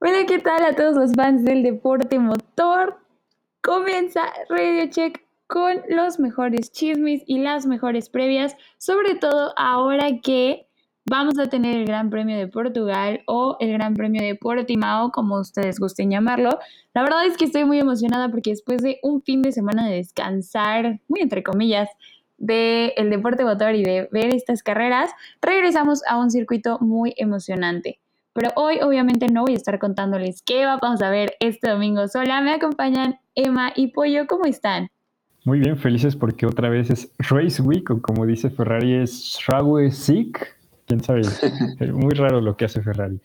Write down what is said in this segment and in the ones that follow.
Hola, ¿qué tal a todos los fans del deporte motor? Comienza Radio Check con los mejores chismes y las mejores previas, sobre todo ahora que vamos a tener el Gran Premio de Portugal o el Gran Premio de Portimao, como ustedes gusten llamarlo. La verdad es que estoy muy emocionada porque después de un fin de semana de descansar, muy entre comillas, del el deporte motor y de ver estas carreras, regresamos a un circuito muy emocionante. Pero hoy obviamente no voy a estar contándoles qué vamos a ver este domingo sola. Me acompañan Emma y Pollo. ¿Cómo están? Muy bien, felices porque otra vez es Race Week o como dice Ferrari es Race Sick. Quién sabe, muy raro lo que hace Ferrari.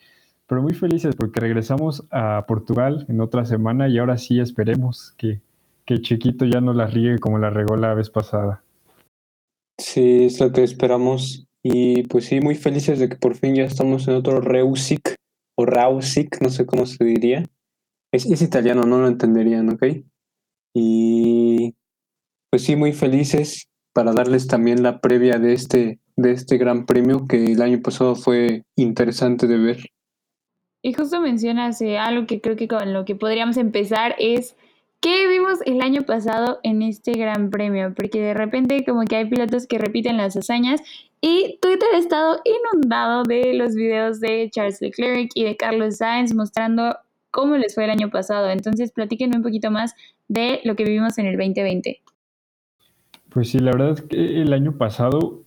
Pero muy felices porque regresamos a Portugal en otra semana y ahora sí esperemos que, que Chiquito ya no la riegue como la regó la vez pasada. Sí, es lo que esperamos. Y pues sí, muy felices de que por fin ya estamos en otro Reusic o Rausic, no sé cómo se diría. Es, es italiano, no lo entenderían, ¿ok? Y pues sí, muy felices para darles también la previa de este, de este gran premio que el año pasado fue interesante de ver. Y justo mencionas eh, algo que creo que con lo que podríamos empezar es qué vimos el año pasado en este gran premio, porque de repente como que hay pilotos que repiten las hazañas y Twitter ha estado inundado de los videos de Charles Leclerc y de Carlos Sainz mostrando cómo les fue el año pasado. Entonces, platíquenme un poquito más de lo que vivimos en el 2020. Pues sí, la verdad es que el año pasado,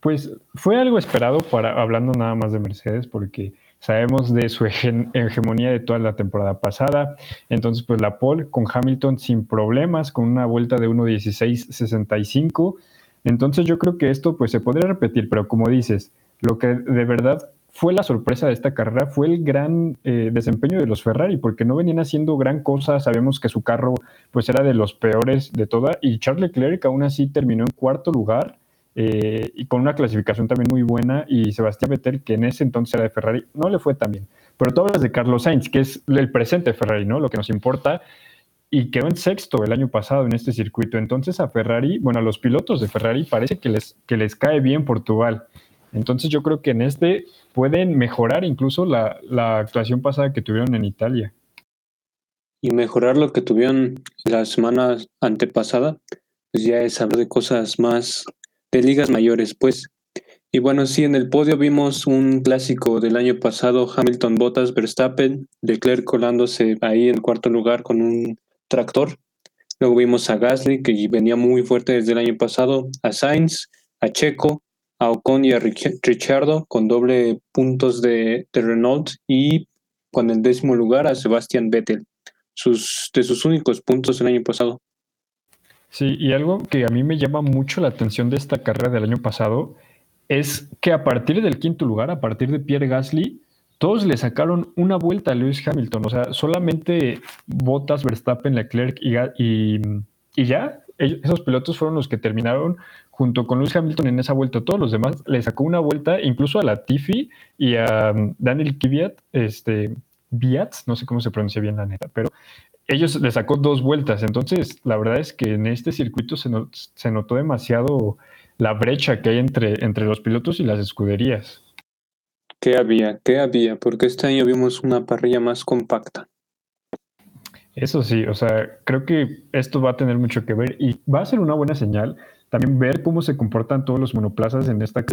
pues fue algo esperado para hablando nada más de Mercedes, porque sabemos de su hegemonía de toda la temporada pasada. Entonces, pues la pole con Hamilton sin problemas, con una vuelta de 1.16.65. Entonces yo creo que esto pues se podría repetir, pero como dices, lo que de verdad fue la sorpresa de esta carrera fue el gran eh, desempeño de los Ferrari, porque no venían haciendo gran cosa, sabemos que su carro pues era de los peores de toda, y Charles Leclerc aún así terminó en cuarto lugar, eh, y con una clasificación también muy buena, y Sebastián Vettel, que en ese entonces era de Ferrari, no le fue tan bien. Pero tú hablas de Carlos Sainz, que es el presente Ferrari, ¿no? Lo que nos importa, y quedó en sexto el año pasado en este circuito. Entonces a Ferrari, bueno, a los pilotos de Ferrari parece que les, que les cae bien Portugal. Entonces yo creo que en este pueden mejorar incluso la, actuación pasada que tuvieron en Italia. Y mejorar lo que tuvieron la semana antepasada, pues ya es hablar de cosas más de ligas mayores, pues. Y bueno, sí, en el podio vimos un clásico del año pasado, Hamilton Bottas Verstappen, Leclerc colándose ahí en cuarto lugar con un tractor. Luego vimos a Gasly, que venía muy fuerte desde el año pasado, a Sainz, a Checo, a Ocon y a Richardo con doble puntos de, Renault y con el décimo lugar a Sebastian Vettel, sus, de sus únicos puntos el año pasado. Sí, y algo que a mí me llama mucho la atención de esta carrera del año pasado es que a partir del quinto lugar, a partir de Pierre Gasly, todos le sacaron una vuelta a Lewis Hamilton. O sea, solamente Bottas, Verstappen, Leclerc y, ya, esos pilotos fueron los que terminaron junto con Lewis Hamilton en esa vuelta. Todos los demás le sacó una vuelta, incluso a la Tiffy y a um, Daniel Kvyat, este, Biatz, no sé cómo se pronuncia bien la neta, pero ellos le sacó dos vueltas. Entonces, la verdad es que en este circuito se, se notó demasiado la brecha que hay entre, entre los pilotos y las escuderías. ¿Qué había? ¿Qué había? Porque este año vimos una parrilla más compacta. Eso sí, o sea, creo que esto va a tener mucho que ver y va a ser una buena señal también ver cómo se comportan todos los monoplazas en esta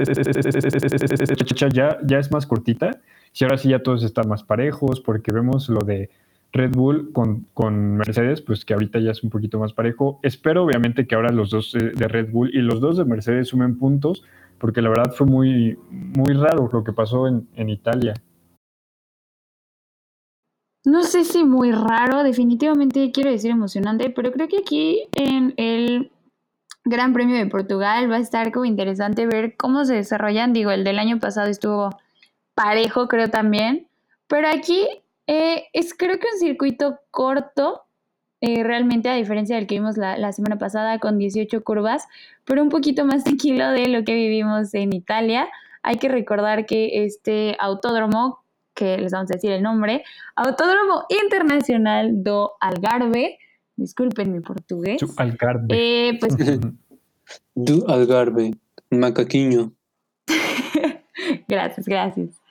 ya, ya es más cortita. Y ahora sí ya todos están más parejos, porque vemos lo de Red Bull con, con, Mercedes, pues que ahorita ya es un poquito más parejo. Espero obviamente que ahora los dos de Red Bull y los dos de Mercedes sumen puntos, porque la verdad fue muy, muy raro lo que pasó en, en Italia. No sé si muy raro, definitivamente quiero decir emocionante, pero creo que aquí en el Gran Premio de Portugal. Va a estar como interesante ver cómo se desarrollan. Digo, el del año pasado estuvo parejo, creo también. Pero aquí eh, es creo que un circuito corto, eh, realmente a diferencia del que vimos la, la, semana pasada con 18 curvas, pero un poquito más tranquilo de lo que vivimos en Italia. Hay que recordar que este autódromo, que les vamos a decir el nombre, Autódromo Internacional do Algarve, disculpen mi portugués. Du Algarve. Eh, pues, du Algarve, macaquiño. gracias, gracias.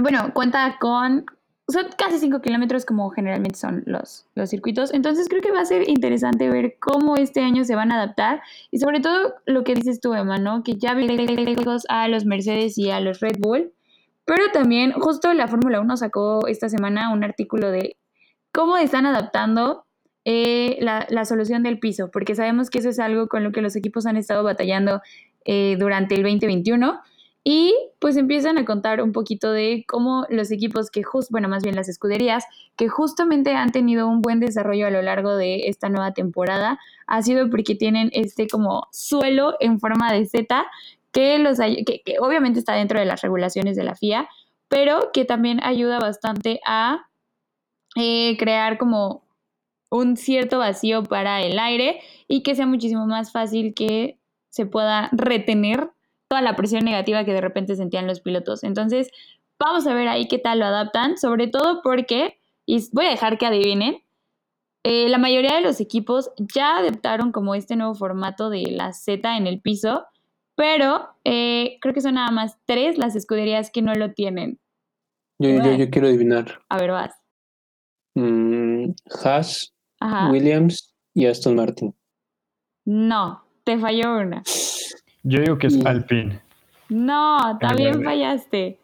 Bueno, cuenta con, son casi 5 kilómetros como generalmente son los, los circuitos. Entonces creo que va a ser interesante ver cómo este año se van a adaptar y sobre todo lo que dices tú, Emma, ¿no? Que ya lejos a los Mercedes y a los Red Bull. Pero también justo la Fórmula 1 sacó esta semana un artículo de cómo están adaptando eh, la, la, solución del piso, porque sabemos que eso es algo con lo que los equipos han estado batallando eh, durante el 2021. Y pues empiezan a contar un poquito de cómo los equipos que justo, bueno, más bien las escuderías, que justamente han tenido un buen desarrollo a lo largo de esta nueva temporada, ha sido porque tienen este como suelo en forma de Z que, los, que, obviamente está dentro de las regulaciones de la FIA, pero que también ayuda bastante a eh, crear como un cierto vacío para el aire y que sea muchísimo más fácil que se pueda retener toda la presión negativa que de repente sentían los pilotos. Entonces, vamos a ver ahí qué tal lo adaptan, sobre todo porque, y voy a dejar que adivinen, eh, la mayoría de los equipos ya adaptaron como este nuevo formato de la Z en el piso, pero eh, creo que son nada más tres las escuderías que no lo tienen. Yo, yo, yo quiero adivinar. A ver, vas. Mm, Haas, Ajá. Williams y Aston Martin. No, te falló una. Yo digo que es Alpine. No, también fallaste.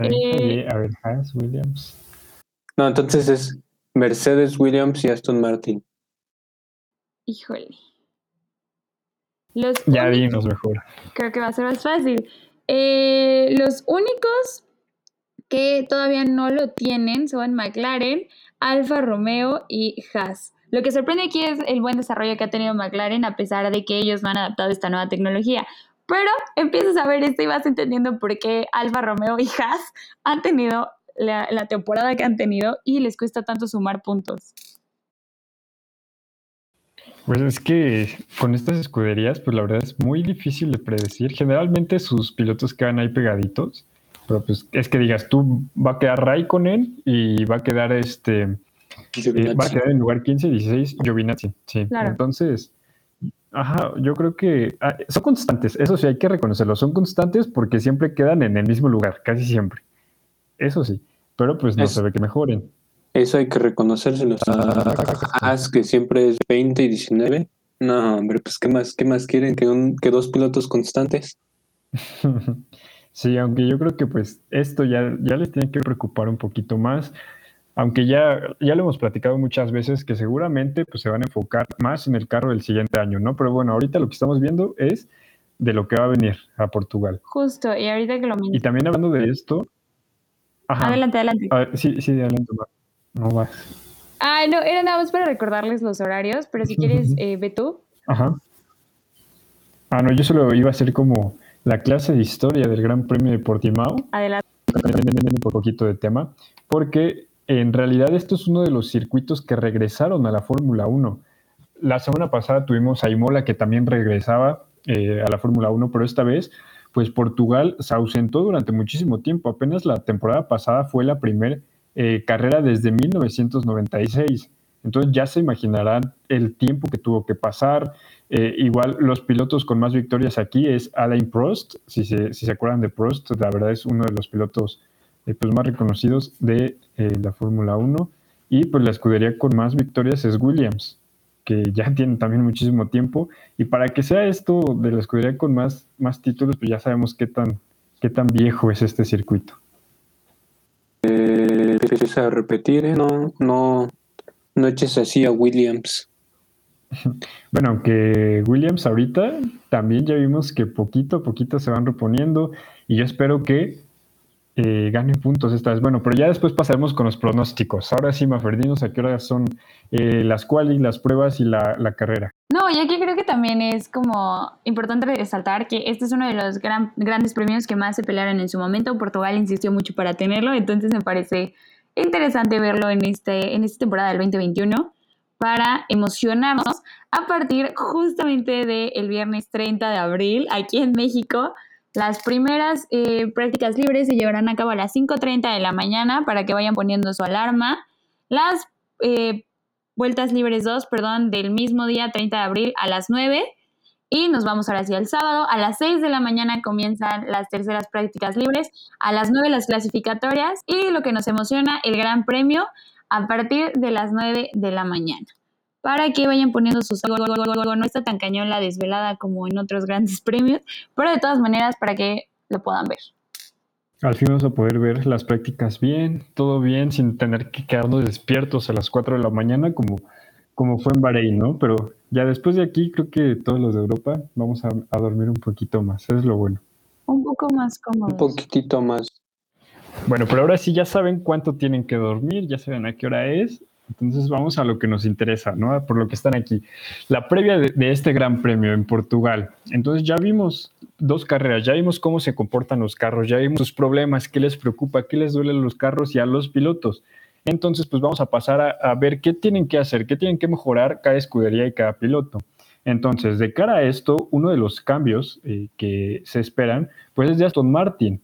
Eh, a ver, Haas, Williams. No, entonces es Mercedes, Williams y Aston Martin. Híjole. Los ya vimos mejor. Creo que va a ser más fácil. Eh, los únicos que todavía no lo tienen son McLaren, Alfa Romeo y Haas. Lo que sorprende aquí es el buen desarrollo que ha tenido McLaren a pesar de que ellos no han adaptado esta nueva tecnología. Pero empiezas a ver esto y vas entendiendo por qué Alfa Romeo y Haas han tenido la, la temporada que han tenido y les cuesta tanto sumar puntos. Pues es que con estas escuderías, pues la verdad es muy difícil de predecir. Generalmente sus pilotos quedan ahí pegaditos, pero pues es que digas, tú va a quedar Raikkonen y va a quedar este, eh, va a quedar en lugar 15, 16 Giovinazzi, sí. Entonces, ajá, yo creo que ah, son constantes, eso sí hay que reconocerlo, son constantes porque siempre quedan en el mismo lugar, casi siempre. Eso sí, pero pues no se ve que mejoren. Eso hay que reconocérselo. Haz que siempre es 20 y 19. No, hombre, pues ¿qué más, qué más quieren que, un, que dos pilotos constantes? sí, aunque yo creo que pues esto ya, ya les tiene que preocupar un poquito más aunque ya, ya lo hemos platicado muchas veces que seguramente pues, se van a enfocar más en el carro del siguiente año, ¿no? Pero bueno, ahorita lo que estamos viendo es de lo que va a venir a Portugal. Justo, y ahorita que lo Y también hablando de esto. Adelante, adelante. sí, sí, adelante, no vas. Ay, no, era nada más para recordarles los horarios, pero si quieres, eh, ve tú. Ajá. Ah, no, yo solo iba a hacer como la clase de historia del Gran Premio de Portimao. Adelante. Un poquito de tema, porque en realidad esto es uno de los circuitos que regresaron a la Fórmula 1. La semana pasada tuvimos a Imola que también regresaba eh, a la Fórmula 1, pero esta vez, pues Portugal se ausentó durante muchísimo tiempo. Apenas la temporada pasada fue la primera eh, carrera desde 1996. Entonces ya se imaginarán el tiempo que tuvo que pasar. Eh, igual los pilotos con más victorias aquí es Alain Prost. Si se, si se acuerdan de Prost, la verdad es uno de los pilotos eh, pues, más reconocidos de eh, la Fórmula 1. Y pues la escudería con más victorias es Williams, que ya tiene también muchísimo tiempo. Y para que sea esto de la escudería con más, más títulos, pues ya sabemos qué tan, qué tan viejo es este circuito. Eh, a repetir, ¿eh? no, no, no eches así a Williams. Bueno, aunque Williams ahorita también ya vimos que poquito a poquito se van reponiendo y yo espero que eh, ganen puntos esta vez. Bueno, pero ya después pasaremos con los pronósticos. Ahora sí, Maferdinos, ¿a qué hora son eh, las quali, las pruebas y la, carrera? No, y aquí creo que también es como importante resaltar que este es uno de los grandes premios que más se pelearon en su momento. Portugal insistió mucho para tenerlo, entonces me parece interesante verlo en, este, en esta temporada del 2021 para emocionarnos a partir justamente del viernes 30 de abril aquí en México las primeras eh, prácticas libres se llevarán a cabo a las 5.30 de la mañana para que vayan poniendo su alarma. Las eh, vueltas libres 2, perdón, del mismo día 30 de abril a las 9. Y nos vamos ahora hacia el sábado. A las 6 de la mañana comienzan las terceras prácticas libres, a las 9 las clasificatorias y lo que nos emociona, el Gran Premio a partir de las 9 de la mañana. Para que vayan poniendo sus... No está tan cañón la desvelada como en otros grandes premios, pero de todas maneras para que lo puedan ver. Al fin vamos a poder ver las prácticas bien, todo bien, sin tener que quedarnos despiertos a las 4 de la mañana como, como fue en Bahrein, ¿no? Pero ya después de aquí, creo que todos los de Europa vamos a, dormir un poquito más. Eso es lo bueno. Un poco más cómodo. Un poquitito más. Bueno, pero ahora sí ya saben cuánto tienen que dormir, ya saben a qué hora es. Entonces vamos a lo que nos interesa, ¿no? Por lo que están aquí. La previa de, este gran premio en Portugal. Entonces ya vimos dos carreras, ya vimos cómo se comportan los carros, ya vimos sus problemas, qué les preocupa, qué les duele a los carros y a los pilotos. Entonces, pues vamos a pasar a, ver qué tienen que hacer, qué tienen que mejorar cada escudería y cada piloto. Entonces, de cara a esto, uno de los cambios eh, que se esperan, pues es de Aston Martin,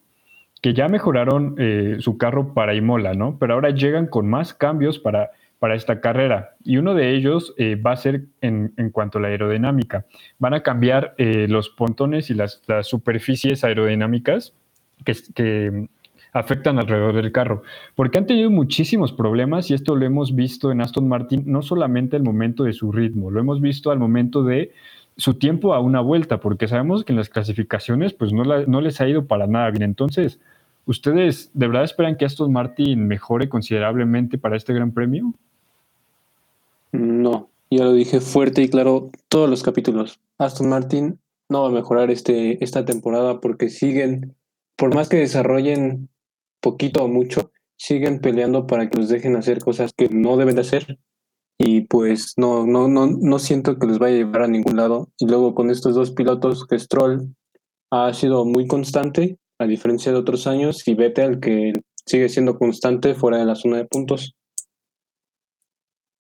que ya mejoraron eh, su carro para Imola, ¿no? Pero ahora llegan con más cambios para, para esta carrera. Y uno de ellos eh, va a ser en, cuanto a la aerodinámica. Van a cambiar los pontones y las, superficies aerodinámicas que, que, afectan alrededor del carro, porque han tenido muchísimos problemas y esto lo hemos visto en Aston Martin, no solamente al momento de su ritmo, lo hemos visto al momento de su tiempo a una vuelta, porque sabemos que en las clasificaciones pues no, no les ha ido para nada bien. Entonces, ¿ustedes de verdad esperan que Aston Martin mejore considerablemente para este Gran Premio? No, ya lo dije fuerte y claro todos los capítulos. Aston Martin no va a mejorar este, esta temporada porque siguen, por más que desarrollen poquito o mucho, siguen peleando para que los dejen hacer cosas que no deben de hacer. Y pues no, no, no, no siento que los vaya a llevar a ningún lado. Y luego con estos dos pilotos, que Stroll ha sido muy constante, a diferencia de otros años, y Vettel que sigue siendo constante fuera de la zona de puntos.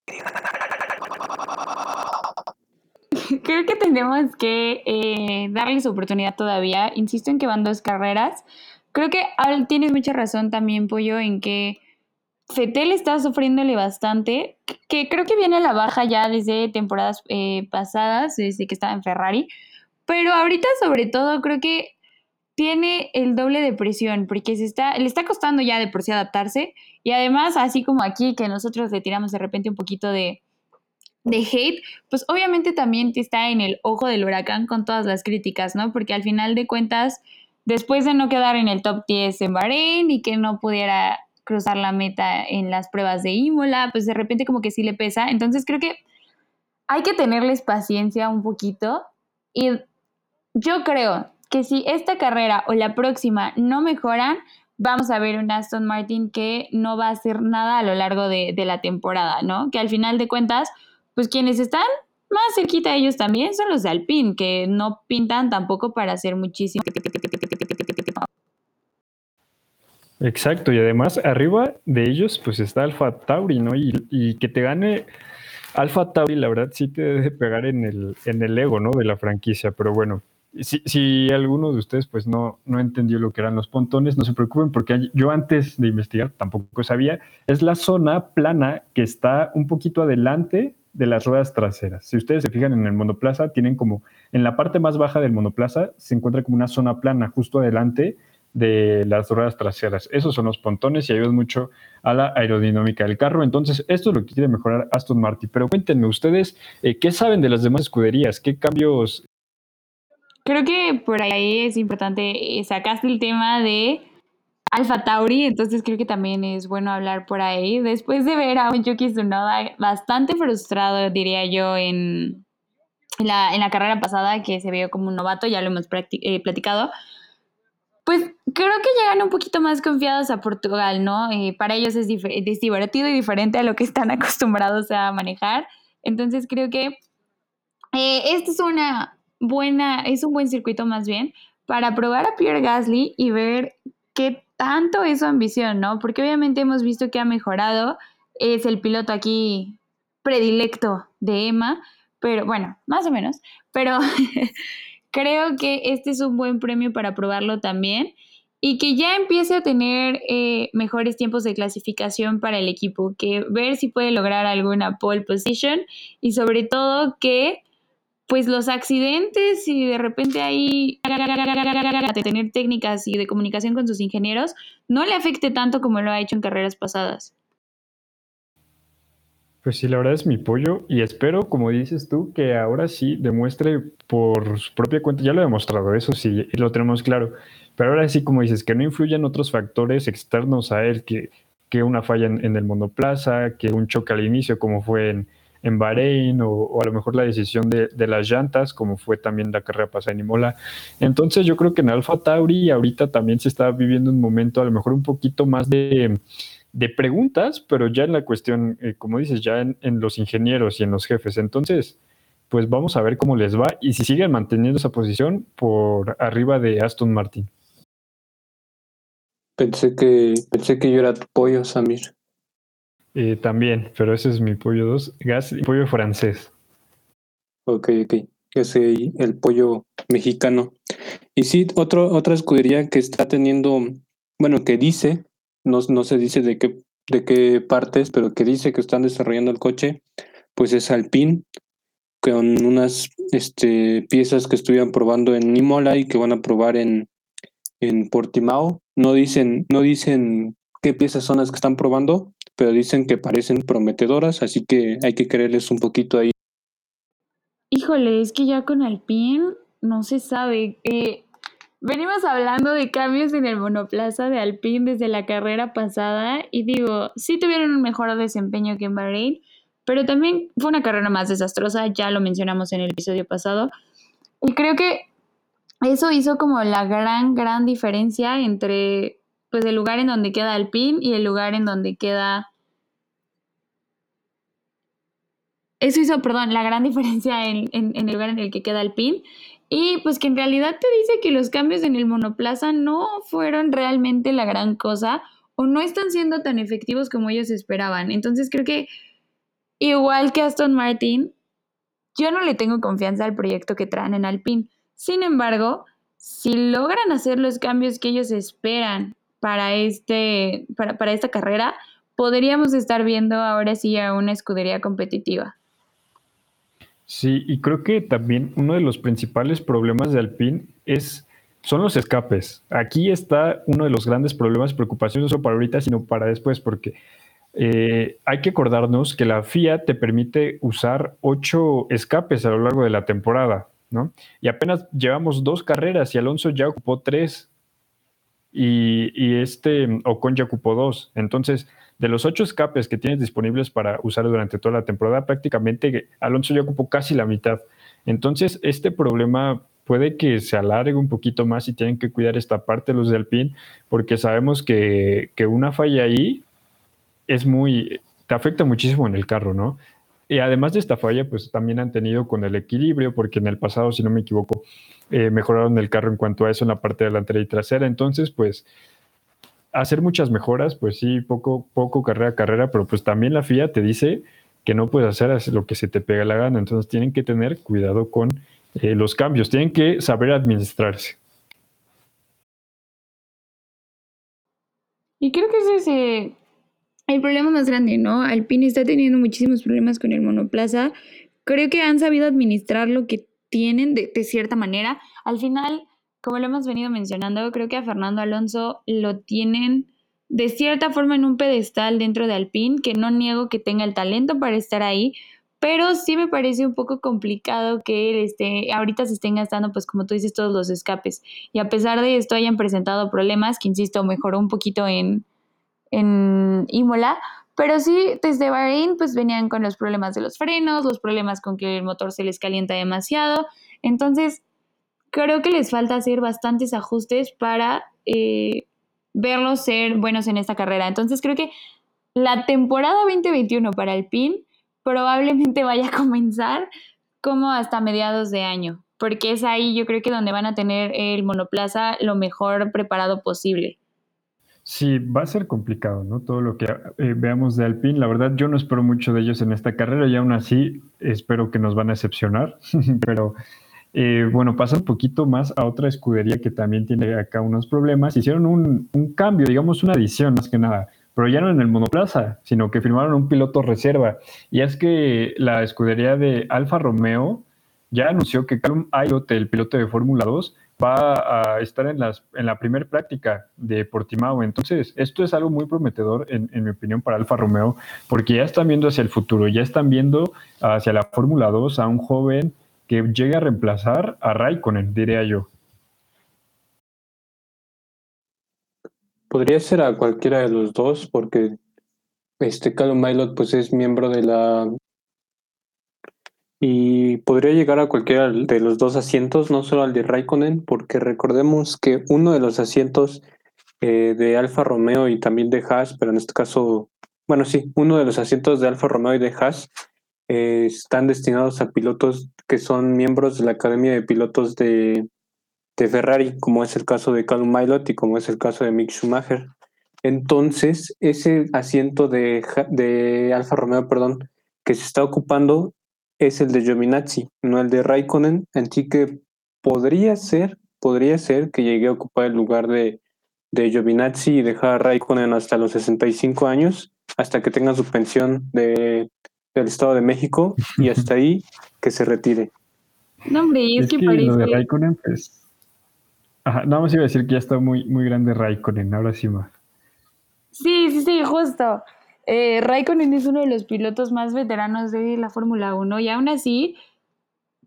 Creo que tenemos que eh, darles oportunidad todavía. Insisto en que van dos carreras Creo que tienes mucha razón también, Pollo, en que Fetel está sufriéndole bastante, que creo que viene a la baja ya desde temporadas eh, pasadas, desde que estaba en Ferrari, pero ahorita sobre todo creo que tiene el doble de presión, porque se está, le está costando ya de por sí adaptarse, y además, así como aquí que nosotros le tiramos de repente un poquito de, de hate, pues obviamente también está en el ojo del huracán con todas las críticas, ¿no? Porque al final de cuentas después de no quedar en el top 10 en Bahrein y que no pudiera cruzar la meta en las pruebas de Imola, pues de repente como que sí le pesa. Entonces creo que hay que tenerles paciencia un poquito y yo creo que si esta carrera o la próxima no mejoran, vamos a ver un Aston Martin que no va a hacer nada a lo largo de, de la temporada, ¿no? Que al final de cuentas, pues quienes están más cerquita de ellos también son los de Alpine, que no pintan tampoco para hacer muchísimo. Exacto, y además arriba de ellos pues está Alfa Tauri, ¿no? Y, que te gane Alfa Tauri, la verdad sí te debe pegar en el, en el ego, ¿no? De la franquicia, pero bueno, si, alguno de ustedes pues no, no entendió lo que eran los pontones, no se preocupen porque yo antes de investigar tampoco sabía, es la zona plana que está un poquito adelante de las ruedas traseras. Si ustedes se fijan en el monoplaza, tienen como en la parte más baja del monoplaza se encuentra como una zona plana justo adelante de las ruedas traseras. Esos son los pontones y ayudan mucho a la aerodinámica del carro. Entonces, esto es lo que quiere mejorar Aston Martin. Pero cuéntenme ustedes, eh, ¿qué saben de las demás escuderías? ¿Qué cambios? Creo que por ahí es importante, eh, sacaste el tema de Alfa Tauri, entonces creo que también es bueno hablar por ahí. Después de ver a un Yuki Tsunoda bastante frustrado, diría yo, en la, en la carrera pasada, que se vio como un novato, ya lo hemos eh, platicado, pues creo que llegan un poquito más confiados a Portugal, ¿no? Eh, para ellos es, es, divertido y diferente a lo que están acostumbrados a manejar. Entonces creo que eh, este es una buena, es un buen circuito más bien para probar a Pierre Gasly y ver qué tanto es su ambición, ¿no? Porque obviamente hemos visto que ha mejorado, es el piloto aquí predilecto de Emma, pero bueno, más o menos, pero creo que este es un buen premio para probarlo también y que ya empiece a tener eh, mejores tiempos de clasificación para el equipo, que ver si puede lograr alguna pole position y sobre todo que pues los accidentes y de repente ahí de tener técnicas y de comunicación con sus ingenieros no le afecte tanto como lo ha hecho en carreras pasadas. Pues sí, la verdad es mi pollo y espero, como dices tú, que ahora sí demuestre por su propia cuenta, ya lo ha demostrado, eso sí, lo tenemos claro, pero ahora sí, como dices, que no influyan otros factores externos a él, que, que una falla en, el monoplaza, que un choque al inicio, como fue en, en Bahrein, o, a lo mejor la decisión de, las llantas, como fue también la carrera pasada en Imola. Entonces yo creo que en Alfa Tauri ahorita también se está viviendo un momento a lo mejor un poquito más de de preguntas, pero ya en la cuestión, eh, como dices, ya en, los ingenieros y en los jefes. Entonces, pues vamos a ver cómo les va y si siguen manteniendo esa posición por arriba de Aston Martin. Pensé que, pensé que yo era tu pollo, Samir. Eh, también, pero ese es mi pollo 2, gas y pollo francés. Ok, ok. Ese el pollo mexicano. Y sí, otro, otra escudería que está teniendo, bueno, que dice no, no se dice de qué, de qué partes, pero que dice que están desarrollando el coche, pues es Alpine, con unas este, piezas que estuvieron probando en Imola y que van a probar en, en Portimao. No dicen, no dicen qué piezas son las que están probando, pero dicen que parecen prometedoras, así que hay que creerles un poquito ahí. Híjole, es que ya con Alpine no se sabe. Eh, Venimos hablando de cambios en el monoplaza de Alpine desde la carrera pasada y digo, sí tuvieron un mejor desempeño que en Bahrein, pero también fue una carrera más desastrosa, ya lo mencionamos en el episodio pasado. Y creo que eso hizo como la gran, gran diferencia entre pues el lugar en donde queda Alpine y el lugar en donde queda... Eso hizo, perdón, la gran diferencia en, el lugar en el que queda Alpine y pues que en realidad te dice que los cambios en el monoplaza no fueron realmente la gran cosa o no están siendo tan efectivos como ellos esperaban. Entonces creo que igual que Aston Martin, yo no le tengo confianza al proyecto que traen en Alpine. Sin embargo, si logran hacer los cambios que ellos esperan para, este, para, para esta carrera, podríamos estar viendo ahora sí a una escudería competitiva. Sí, y creo que también uno de los principales problemas de Alpine es son los escapes. Aquí está uno de los grandes problemas, preocupaciones no solo para ahorita, sino para después, porque eh, hay que acordarnos que la FIA te permite usar ocho escapes a lo largo de la temporada, ¿no? Y apenas llevamos dos carreras y Alonso ya ocupó tres y, este Ocon ya ocupó dos. Entonces, de los ocho escapes que tienes disponibles para usar durante toda la temporada, prácticamente Alonso ya ocupó casi la mitad. Entonces, este problema puede que se alargue un poquito más y tienen que cuidar esta parte los del PIN, porque sabemos que, que una falla ahí es muy, te afecta muchísimo en el carro, ¿no? Y además de esta falla, pues también han tenido con el equilibrio, porque en el pasado, si no me equivoco, eh, mejoraron el carro en cuanto a eso en la parte delantera y trasera. Entonces, pues hacer muchas mejoras, pues sí, poco, poco carrera a carrera, pero pues también la FIA te dice que no puedes hacer lo que se te pega la gana, entonces tienen que tener cuidado con eh, los cambios, tienen que saber administrarse. Y creo que ese es eh, el problema más grande, ¿no? Alpine está teniendo muchísimos problemas con el monoplaza. Creo que han sabido administrar lo que tienen de, de cierta manera. Al final, como lo hemos venido mencionando, creo que a Fernando Alonso lo tienen de cierta forma en un pedestal dentro de Alpine, que no niego que tenga el talento para estar ahí, pero sí me parece un poco complicado que él esté, ahorita se estén gastando, pues como tú dices, todos los escapes. Y a pesar de esto hayan presentado problemas, que insisto, mejoró un poquito en, en Imola, pero sí, desde Bahrein, pues venían con los problemas de los frenos, los problemas con que el motor se les calienta demasiado. Entonces, creo que les falta hacer bastantes ajustes para eh, verlos ser buenos en esta carrera. Entonces creo que la temporada 2021 para el PIN probablemente vaya a comenzar como hasta mediados de año, porque es ahí yo creo que donde van a tener el monoplaza lo mejor preparado posible. Sí, va a ser complicado, ¿no? Todo lo que eh, veamos de Alpine, la verdad yo no espero mucho de ellos en esta carrera y aún así espero que nos van a excepcionar, pero eh, bueno, pasa un poquito más a otra escudería que también tiene acá unos problemas. Hicieron un, cambio, digamos una adición más que nada, pero ya no en el monoplaza, sino que firmaron un piloto reserva. Y es que la escudería de Alfa Romeo ya anunció que Calum Aylot, el piloto de Fórmula 2, va a estar en, las, en la primera práctica de Portimao. Entonces, esto es algo muy prometedor, en, mi opinión, para Alfa Romeo, porque ya están viendo hacia el futuro, ya están viendo hacia la Fórmula 2 a un joven que llega a reemplazar a Raikkonen, diría yo. Podría ser a cualquiera de los dos, porque este Calum Milot pues es miembro de la y podría llegar a cualquiera de los dos asientos, no solo al de Raikkonen, porque recordemos que uno de los asientos eh, de Alfa Romeo y también de Haas, pero en este caso, bueno, sí, uno de los asientos de Alfa Romeo y de Haas eh, están destinados a pilotos que son miembros de la Academia de Pilotos de, de Ferrari, como es el caso de Calum Milot y como es el caso de Mick Schumacher. Entonces, ese asiento de, de Alfa Romeo, perdón, que se está ocupando es el de Giovinazzi, no el de Raikkonen, así que podría ser, podría ser que llegue a ocupar el lugar de, de Giovinazzi y dejar a Raikkonen hasta los 65 años, hasta que tenga su pensión de, del Estado de México y hasta ahí que se retire. No, hombre, es, que, parece... Lo de Raikkonen, pues... Ajá, nada más iba a decir que ya está muy, muy grande Raikkonen, ahora sí más. Sí, sí, sí, justo. Eh, Raikkonen es uno de los pilotos más veteranos de la Fórmula 1 y aún así,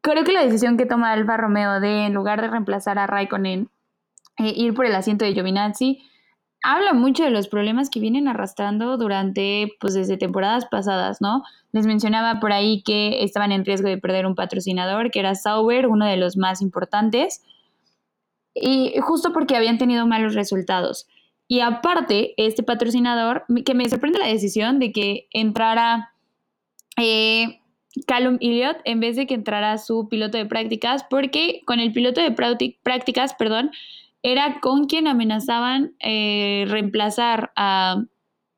creo que la decisión que toma Alfa Romeo de, en lugar de reemplazar a Raikkonen, eh, ir por el asiento de Giovinazzi, habla mucho de los problemas que vienen arrastrando durante, pues desde temporadas pasadas, ¿no? Les mencionaba por ahí que estaban en riesgo de perder un patrocinador, que era Sauber, uno de los más importantes, y justo porque habían tenido malos resultados. Y aparte, este patrocinador, que me sorprende la decisión de que entrara eh, Callum Elliott en vez de que entrara su piloto de prácticas, porque con el piloto de prácticas, perdón, era con quien amenazaban eh, reemplazar a,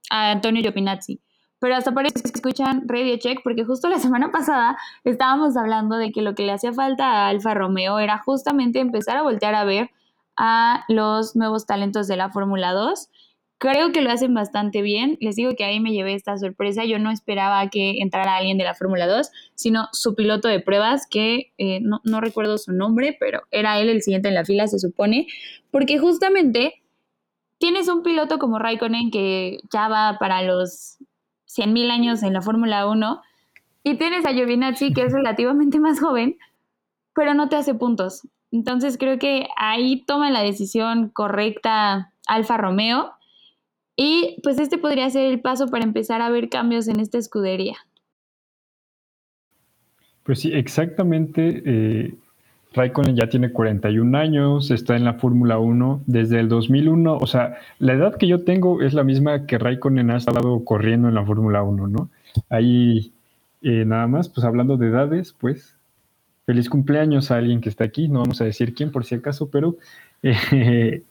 Antonio Giovinazzi. Pero hasta parece que escuchan Radio Check, porque justo la semana pasada estábamos hablando de que lo que le hacía falta a Alfa Romeo era justamente empezar a voltear a ver a los nuevos talentos de la Fórmula 2. Creo que lo hacen bastante bien. Les digo que ahí me llevé esta sorpresa. Yo no esperaba que entrara alguien de la Fórmula 2, sino su piloto de pruebas, que eh, no, recuerdo su nombre, pero era él el siguiente en la fila, se supone. Porque justamente tienes un piloto como Raikkonen que ya va para los 100.000 años en la Fórmula 1 y tienes a Giovinazzi que es relativamente más joven, pero no te hace puntos. Entonces creo que ahí toma la decisión correcta Alfa Romeo y pues este podría ser el paso para empezar a ver cambios en esta escudería. Pues sí, exactamente. Eh, Raikkonen ya tiene 41 años, está en la Fórmula 1 desde el 2001. O sea, la edad que yo tengo es la misma que Raikkonen ha estado corriendo en la Fórmula 1, ¿no? Ahí, eh, nada más, pues hablando de edades, pues feliz cumpleaños a alguien que está aquí, no vamos a decir quién por si acaso, pero eh,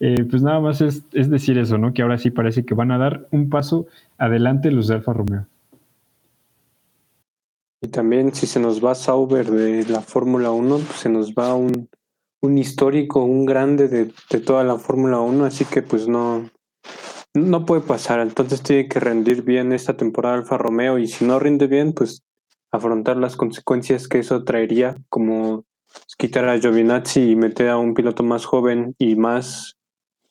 eh, pues nada más es, decir eso, ¿no? Que ahora sí parece que van a dar un paso adelante los de Alfa Romeo. Y también si se nos va Sauber de la Fórmula 1, pues se nos va un, un histórico, un grande de, de toda la Fórmula 1, así que pues no, no puede pasar. Entonces tiene que rendir bien esta temporada Alfa Romeo y si no rinde bien, pues afrontar las consecuencias que eso traería, como quitar a Giovinazzi y meter a un piloto más joven y más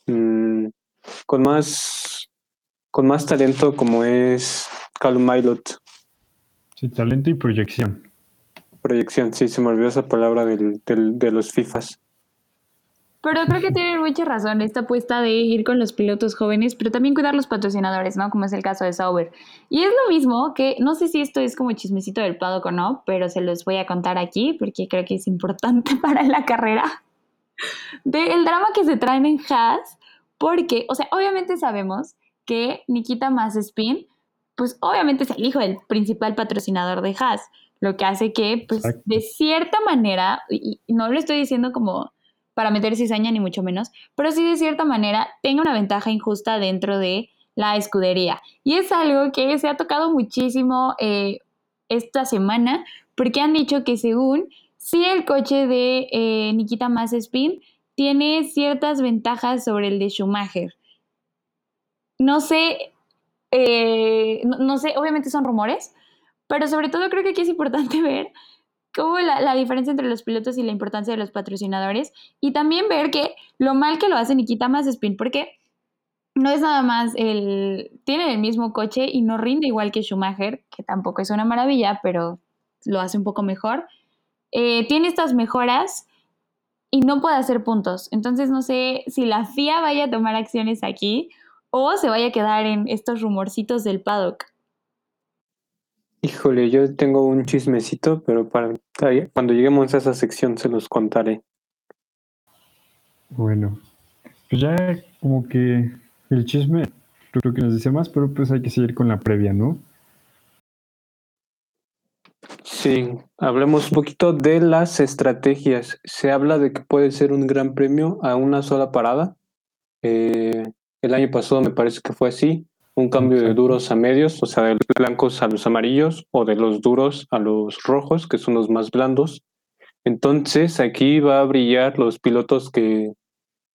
mm, con más con más talento como es Calum Milot. Sí, talento y proyección. Proyección, sí, se me olvidó esa palabra del, del, de los FIFAs. Pero creo que tienen mucha razón esta apuesta de ir con los pilotos jóvenes, pero también cuidar los patrocinadores, ¿no? Como es el caso de Sauber. Y es lo mismo que, no sé si esto es como chismecito del paddock o no, pero se los voy a contar aquí porque creo que es importante para la carrera. Del drama que se traen en Haas, porque, o sea, obviamente sabemos que Nikita Mazepin, pues obviamente es el hijo del principal patrocinador de Haas, lo que hace que, pues, de cierta manera, y no lo estoy diciendo como para meter cizaña ni mucho menos, pero sí de cierta manera tenga una ventaja injusta dentro de la escudería. Y es algo que se ha tocado muchísimo eh, esta semana, porque han dicho que según si el coche de eh, Nikita Mazepin tiene ciertas ventajas sobre el de Schumacher. No sé, eh, no, no sé, obviamente son rumores, pero sobre todo creo que aquí es importante ver como la, diferencia entre los pilotos y la importancia de los patrocinadores. Y también ver que lo mal que lo hacen y quita más spin, porque no es nada más el. Tiene el mismo coche y no rinde igual que Schumacher, que tampoco es una maravilla, pero lo hace un poco mejor. Eh, tiene estas mejoras y no puede hacer puntos. Entonces no sé si la FIA vaya a tomar acciones aquí o se vaya a quedar en estos rumorcitos del paddock. Híjole, yo tengo un chismecito, pero para cuando lleguemos a esa sección se los contaré. Bueno, pues ya como que el chisme creo que nos dice más, pero pues hay que seguir con la previa, ¿no? Sí, hablemos un poquito de las estrategias. Se habla de que puede ser un gran premio a una sola parada. Eh, el año pasado me parece que fue así, un cambio de duros a medios, o sea, de los blancos a los amarillos o de los duros a los rojos, que son los más blandos. Entonces aquí va a brillar los pilotos que,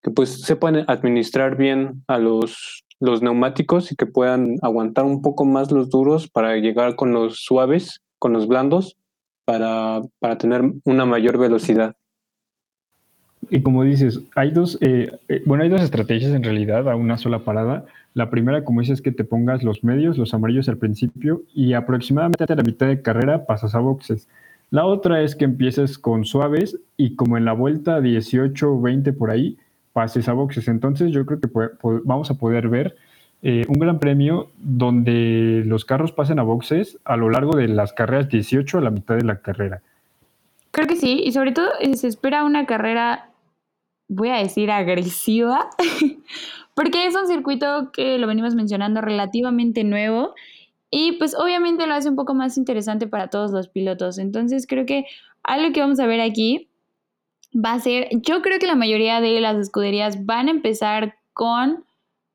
que pues sepan administrar bien a los, los neumáticos y que puedan aguantar un poco más los duros para llegar con los suaves, con los blandos, para, para tener una mayor velocidad. Y como dices, hay dos, eh, eh, bueno, hay dos estrategias en realidad a una sola parada. La primera, como dices, es que te pongas los medios, los amarillos al principio y aproximadamente a la mitad de carrera pasas a boxes. La otra es que empieces con suaves y como en la vuelta 18 o 20 por ahí, pases a boxes. Entonces yo creo que vamos a poder ver eh, un gran premio donde los carros pasen a boxes a lo largo de las carreras 18 a la mitad de la carrera. Creo que sí, y sobre todo se espera una carrera voy a decir agresiva, porque es un circuito que lo venimos mencionando relativamente nuevo y pues obviamente lo hace un poco más interesante para todos los pilotos. Entonces creo que algo que vamos a ver aquí va a ser, yo creo que la mayoría de las escuderías van a empezar con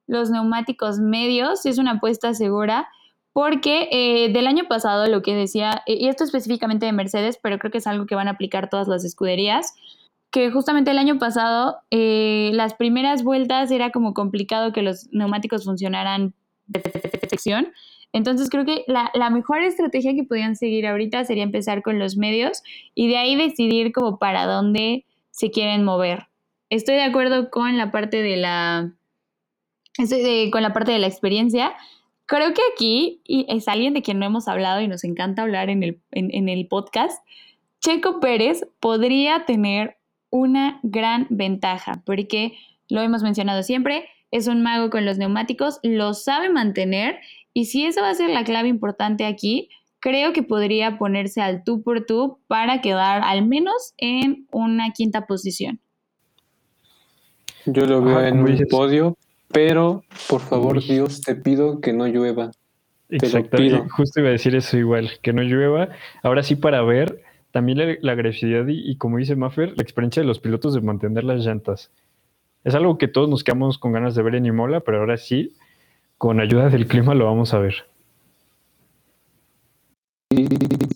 los neumáticos medios, es una apuesta segura, porque eh, del año pasado lo que decía, y esto específicamente de Mercedes, pero creo que es algo que van a aplicar todas las escuderías, que justamente el año pasado eh, las primeras vueltas era como complicado que los neumáticos funcionaran de perfección. Entonces creo que la, la, mejor estrategia que podían seguir ahorita sería empezar con los medios y de ahí decidir como para dónde se quieren mover. Estoy de acuerdo con la parte de la estoy con la parte de la experiencia. Creo que aquí y es alguien de quien no hemos hablado y nos encanta hablar en el, en, en el podcast. Checo Pérez podría tener una gran ventaja, porque lo hemos mencionado siempre, es un mago con los neumáticos, lo sabe mantener y si eso va a ser la clave importante aquí, creo que podría ponerse al tú por tú para quedar al menos en una quinta posición. Yo lo veo en un podio, pero por favor Dios te pido que no llueva. Exacto, justo iba a decir eso igual, que no llueva. Ahora sí para ver también la, agresividad y, como dice Maffer, la experiencia de los pilotos de mantener las llantas. Es algo que todos nos quedamos con ganas de ver en Imola, pero ahora sí, con ayuda del clima lo vamos a ver.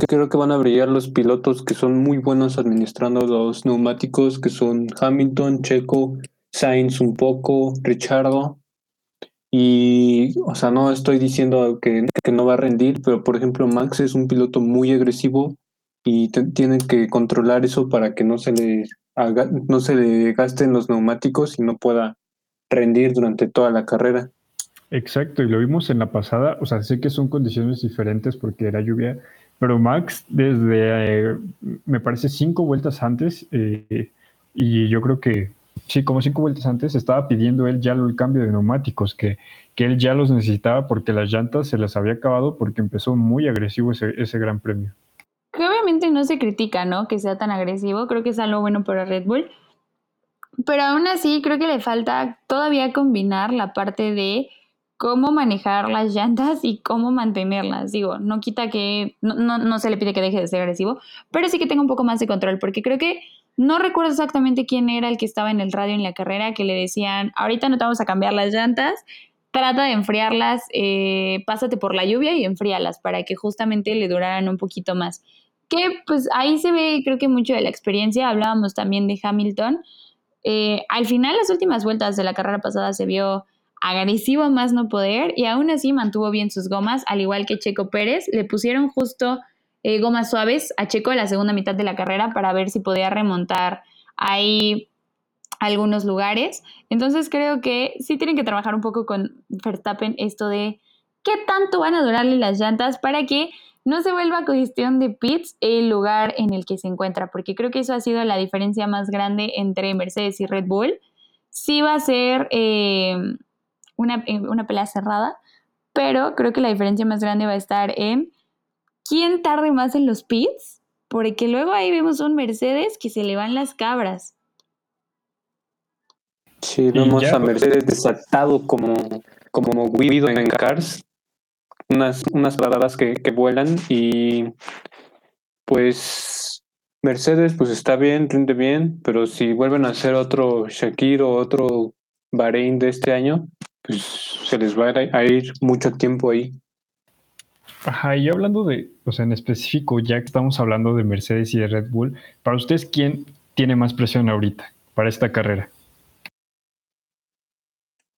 Creo que van a brillar los pilotos que son muy buenos administrando los neumáticos, que son Hamilton, Checo, Sainz un poco, Richardo. Y, o sea, no estoy diciendo que no va a rendir, pero por ejemplo, Max es un piloto muy agresivo y tienen que controlar eso para que no se le no se le gasten los neumáticos y no pueda rendir durante toda la carrera. Exacto, y lo vimos en la pasada, o sea, sé que son condiciones diferentes porque era lluvia, pero Max desde, eh, me parece, cinco vueltas antes, eh, y yo creo que, sí, como cinco vueltas antes, estaba pidiendo él ya el cambio de neumáticos, que, que él ya los necesitaba porque las llantas se las había acabado porque empezó muy agresivo ese, ese gran premio no se critica, ¿no? Que sea tan agresivo, creo que es algo bueno para Red Bull. Pero aún así creo que le falta todavía combinar la parte de cómo manejar las llantas y cómo mantenerlas. Digo, no quita que, no, no, se le pide que deje de ser agresivo, pero sí que tenga un poco más de control, porque creo que no recuerdo exactamente quién era el que estaba en el radio en la carrera que le decían, ahorita no te vamos a cambiar las llantas, trata de enfriarlas, eh, pásate por la lluvia y enfríalas para que justamente le duraran un poquito más que pues ahí se ve creo que mucho de la experiencia, hablábamos también de Hamilton. Eh, al final las últimas vueltas de la carrera pasada se vio agresivo más no poder y aún así mantuvo bien sus gomas, al igual que Checo Pérez, le pusieron justo eh, gomas suaves a Checo en la segunda mitad de la carrera para ver si podía remontar ahí algunos lugares. Entonces creo que sí tienen que trabajar un poco con Verstappen esto de qué tanto van a durarle las llantas para que no se vuelva cuestión de pits el lugar en el que se encuentra, porque creo que eso ha sido la diferencia más grande entre Mercedes y Red Bull. Sí va a ser eh, una, eh, una pelea cerrada, pero creo que la diferencia más grande va a estar en quién tarde más en los pits, porque luego ahí vemos un Mercedes que se le van las cabras. Sí, vemos a Mercedes desatado como, como Guido en Cars. Unas, unas paradas que, que vuelan y pues Mercedes pues está bien, rinde bien, pero si vuelven a hacer otro Shakir o otro Bahrein de este año, pues se les va a ir mucho tiempo ahí. Ajá, y hablando de, o sea, en específico, ya que estamos hablando de Mercedes y de Red Bull, para ustedes, ¿quién tiene más presión ahorita para esta carrera?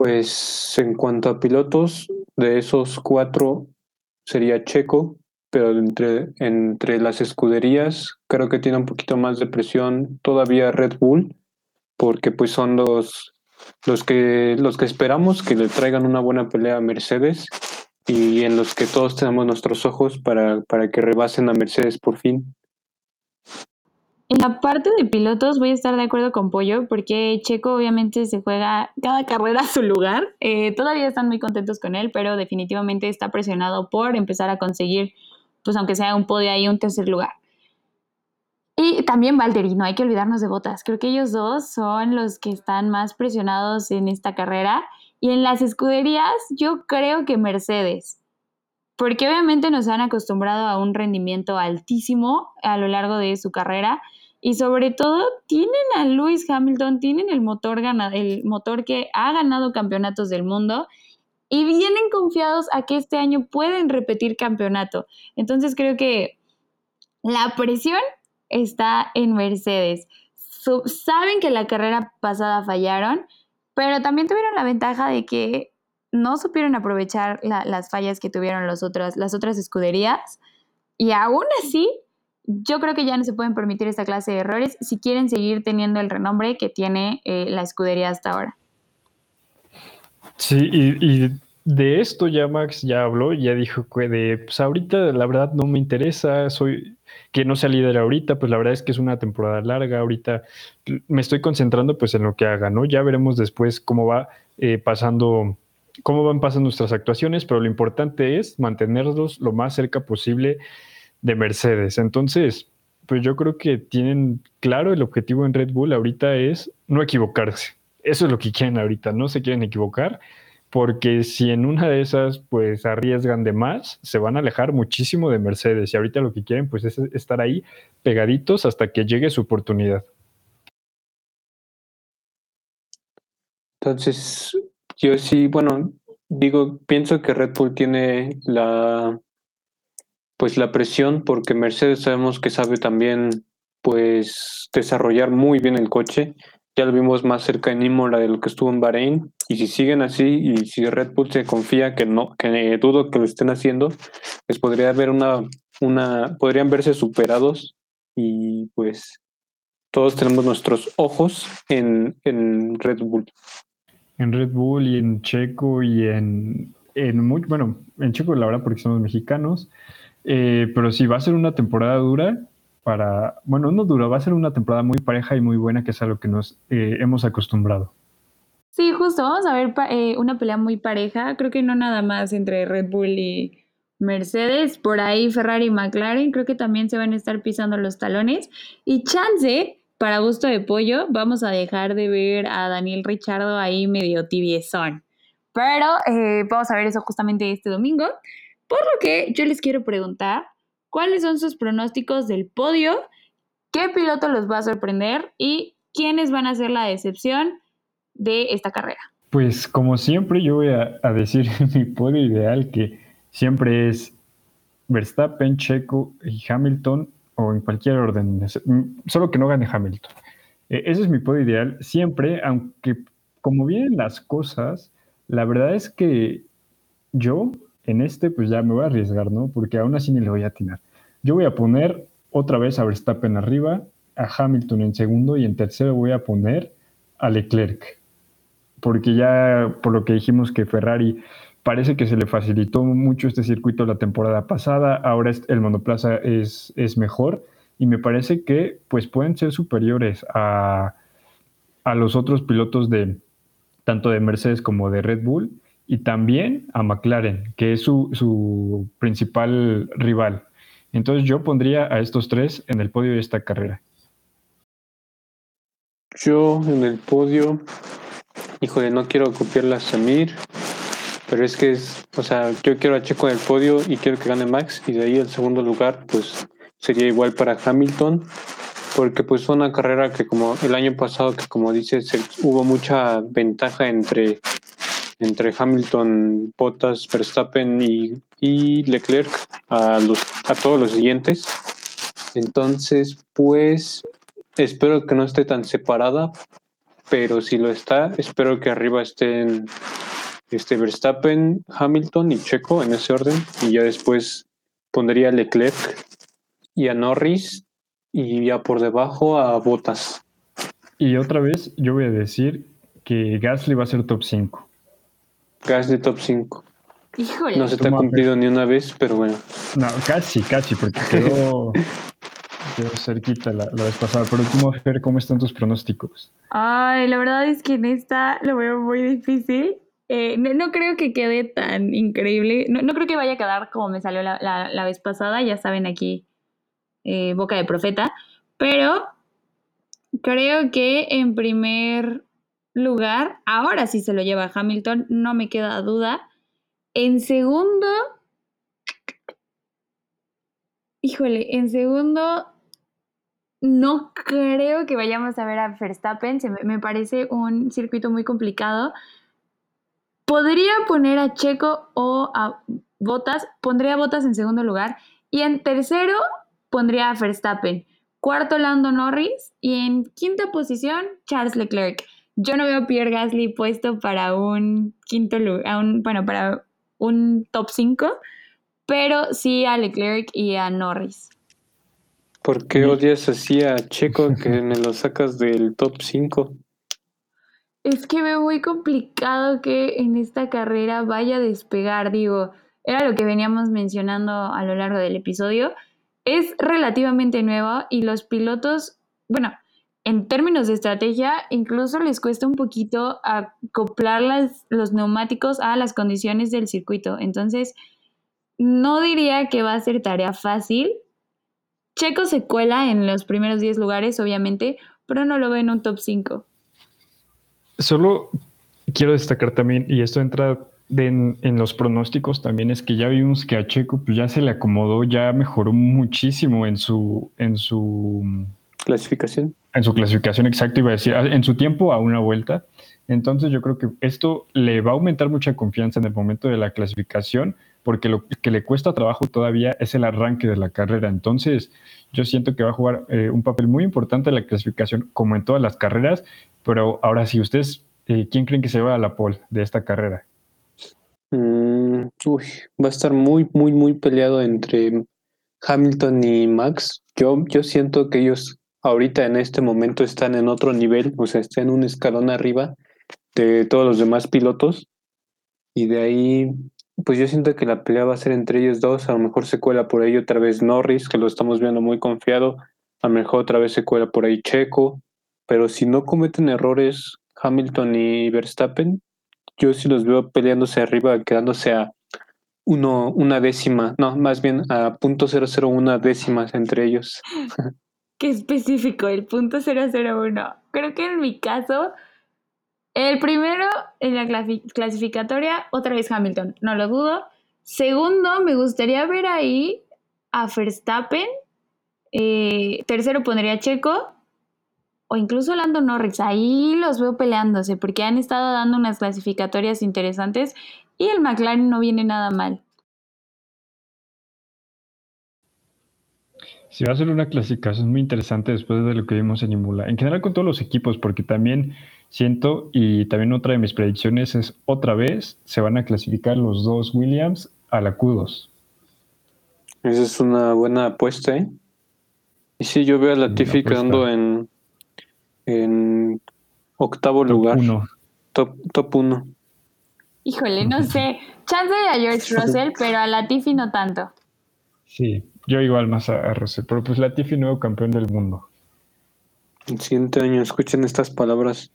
Pues en cuanto a pilotos, de esos cuatro sería Checo, pero entre, entre las escuderías creo que tiene un poquito más de presión todavía Red Bull, porque pues son los, los, que, los que esperamos que le traigan una buena pelea a Mercedes y en los que todos tenemos nuestros ojos para, para que rebasen a Mercedes por fin. En la parte de pilotos voy a estar de acuerdo con Pollo porque Checo obviamente se juega cada carrera a su lugar. Eh, todavía están muy contentos con él, pero definitivamente está presionado por empezar a conseguir, pues aunque sea un podio ahí, un tercer lugar. Y también Valtteri, no hay que olvidarnos de Botas. Creo que ellos dos son los que están más presionados en esta carrera. Y en las escuderías, yo creo que Mercedes porque obviamente nos han acostumbrado a un rendimiento altísimo a lo largo de su carrera y sobre todo tienen a Lewis Hamilton, tienen el motor, el motor que ha ganado campeonatos del mundo y vienen confiados a que este año pueden repetir campeonato. Entonces creo que la presión está en Mercedes. saben que la carrera pasada fallaron, pero también tuvieron la ventaja de que no supieron aprovechar las fallas que tuvieron las otras escuderías y aún así yo creo que ya no se pueden permitir esta clase de errores si quieren seguir teniendo el renombre que tiene eh, la escudería hasta ahora. Sí, y, de esto ya Max ya habló, ya dijo que de, pues ahorita la verdad no me interesa, soy que no sea líder ahorita, pues la verdad es que es una temporada larga, ahorita me estoy concentrando pues en lo que haga, ¿no? Ya veremos después cómo va eh, pasando cómo van pasando nuestras actuaciones, pero lo importante es mantenerlos lo más cerca posible de Mercedes. Entonces, pues yo creo que tienen claro el objetivo en Red Bull ahorita es no equivocarse. Eso es lo que quieren ahorita, no se quieren equivocar, porque si en una de esas pues arriesgan de más, se van a alejar muchísimo de Mercedes y ahorita lo que quieren pues es estar ahí pegaditos hasta que llegue su oportunidad. Entonces, yo sí, bueno, digo, pienso que Red Bull tiene la pues la presión porque Mercedes sabemos que sabe también pues desarrollar muy bien el coche. Ya lo vimos más cerca en Imola de lo que estuvo en Bahrein. Y si siguen así y si Red Bull se confía que no que dudo que lo estén haciendo, pues podría haber una una podrían verse superados. Y pues todos tenemos nuestros ojos en, en Red Bull. En Red Bull y en Checo y en, en muy, bueno, en Checo la verdad porque somos mexicanos, eh, pero sí va a ser una temporada dura para, bueno, no dura, va a ser una temporada muy pareja y muy buena que es a lo que nos eh, hemos acostumbrado. Sí, justo, vamos a ver eh, una pelea muy pareja, creo que no nada más entre Red Bull y Mercedes, por ahí Ferrari y McLaren, creo que también se van a estar pisando los talones y chance para gusto de pollo, vamos a dejar de ver a Daniel Richardo ahí medio tibiezón. Pero vamos a ver eso justamente este domingo. Por lo que yo les quiero preguntar, ¿cuáles son sus pronósticos del podio? ¿Qué piloto los va a sorprender? ¿Y quiénes van a ser la decepción de esta carrera? Pues como siempre yo voy a, decir mi podio ideal que siempre es Verstappen, Checo y Hamilton o en cualquier orden, mm, solo que no gane Hamilton. E, ese es mi podio ideal. Siempre, aunque como vienen las cosas, la verdad es que yo en este pues ya me voy a arriesgar, ¿no? Porque aún así ni le voy a atinar. Yo voy a poner otra vez a Verstappen arriba, a Hamilton en segundo y en tercero voy a poner a Leclerc. Porque ya por lo que dijimos que Ferrari parece que se le facilitó mucho este circuito la temporada pasada, ahora el monoplaza es, es mejor y me parece que pues pueden ser superiores a, a los otros pilotos de tanto de Mercedes como de Red Bull y también a McLaren, que es su, su principal rival. Entonces yo pondría a estos tres en el podio de esta carrera. Yo en el podio, híjole, no quiero copiarla a Samir, pero es que es, o sea, yo quiero a Checo en el podio y quiero que gane Max y de ahí el segundo lugar pues sería igual para Hamilton porque pues fue una carrera que como el año pasado que como dices hubo mucha ventaja entre entre Hamilton, Bottas, Verstappen y, Leclerc a a todos los siguientes entonces pues espero que no esté tan separada pero si lo está espero que arriba estén este Verstappen, Hamilton y Checo en ese orden y ya después pondría Leclerc y a Norris y ya por debajo a Botas. Y otra vez yo voy a decir que Gasly va a ser top 5. Gasly top 5. Híjole. No se te ha cumplido ni una vez, pero bueno. No, casi, casi, porque quedó, quedó cerquita la, la, vez pasada. Pero tú, ver cómo están tus pronósticos. Ay, la verdad es que en esta lo veo muy difícil. Eh, no, no, creo que quede tan increíble. No, no, creo que vaya a quedar como me salió la, la, la vez pasada. Ya saben, aquí eh, boca de profeta. Pero creo que en primer lugar, ahora sí se lo lleva Hamilton, no me queda duda. En segundo, híjole, en segundo, no creo que vayamos a ver a Verstappen, se me, parece un circuito muy complicado. Podría poner a Checo o a Botas, pondría Botas en segundo lugar. Y en tercero pondría a Verstappen. Cuarto, Lando Norris. Y en quinta posición, Charles Leclerc. Yo no veo a Pierre Gasly puesto para un quinto lugar, bueno, para un top 5, pero sí a Leclerc y a Norris. ¿Por qué odias así a Checo que me lo sacas del top 5? Es que veo muy complicado que en esta carrera vaya a despegar, digo, era lo que veníamos mencionando a lo largo del episodio. Es relativamente nueva y los pilotos, bueno, en términos de estrategia, incluso les cuesta un poquito acoplar los neumáticos a las condiciones del circuito. Entonces, no diría que va a ser tarea fácil. Checo se cuela en los primeros 10 lugares, obviamente, pero no lo veo en un top 5. Solo quiero destacar también, y esto entra en, en, los pronósticos también, es que ya vimos que a Checo pues ya se le acomodó, ya mejoró muchísimo en su, en su clasificación. En su clasificación, exacto, iba a decir, en su tiempo a una vuelta. Entonces yo creo que esto le va a aumentar mucha confianza en el momento de la clasificación, porque lo que le cuesta trabajo todavía es el arranque de la carrera. Entonces yo siento que va a jugar eh, un papel muy importante en la clasificación, como en todas las carreras. Pero ahora sí, ustedes, eh, ¿quién creen que se va a la pole de esta carrera? Mm, uy, va a estar muy, muy, muy peleado entre Hamilton y Max. Yo, yo siento que ellos ahorita en este momento están en otro nivel, o sea, están en un escalón arriba de todos los demás pilotos. Y de ahí, pues yo siento que la pelea va a ser entre ellos dos. A lo mejor se cuela por ahí otra vez Norris, que lo estamos viendo muy confiado. A lo mejor otra vez se cuela por ahí Checo. Pero si no cometen errores Hamilton y Verstappen, yo sí los veo peleándose arriba, quedándose a uno, una décima, no, más bien a punto una décimas entre ellos. Qué específico, el punto 001. Creo que en mi caso, el primero en la clasificatoria, otra vez Hamilton, no lo dudo. Segundo, me gustaría ver ahí a Verstappen. Eh, tercero pondría Checo o incluso Lando Norris. Ahí los veo peleándose porque han estado dando unas clasificatorias interesantes y el McLaren no viene nada mal. Sí, va a ser una clasificación muy interesante después de lo que vimos en Imula. En general con todos los equipos, porque también siento, y también otra de mis predicciones es otra vez se van a clasificar los dos Williams a la Q2. Esa es una buena apuesta, ¿eh? Y sí, yo veo a Latifi quedando en, en octavo lugar. Top, top uno. Híjole, no sé. Chance a George Russell, pero a Latifi no tanto. Sí, yo igual más a, Russell, pero pues Latifi nuevo campeón del mundo. El siguiente año, escuchen estas palabras.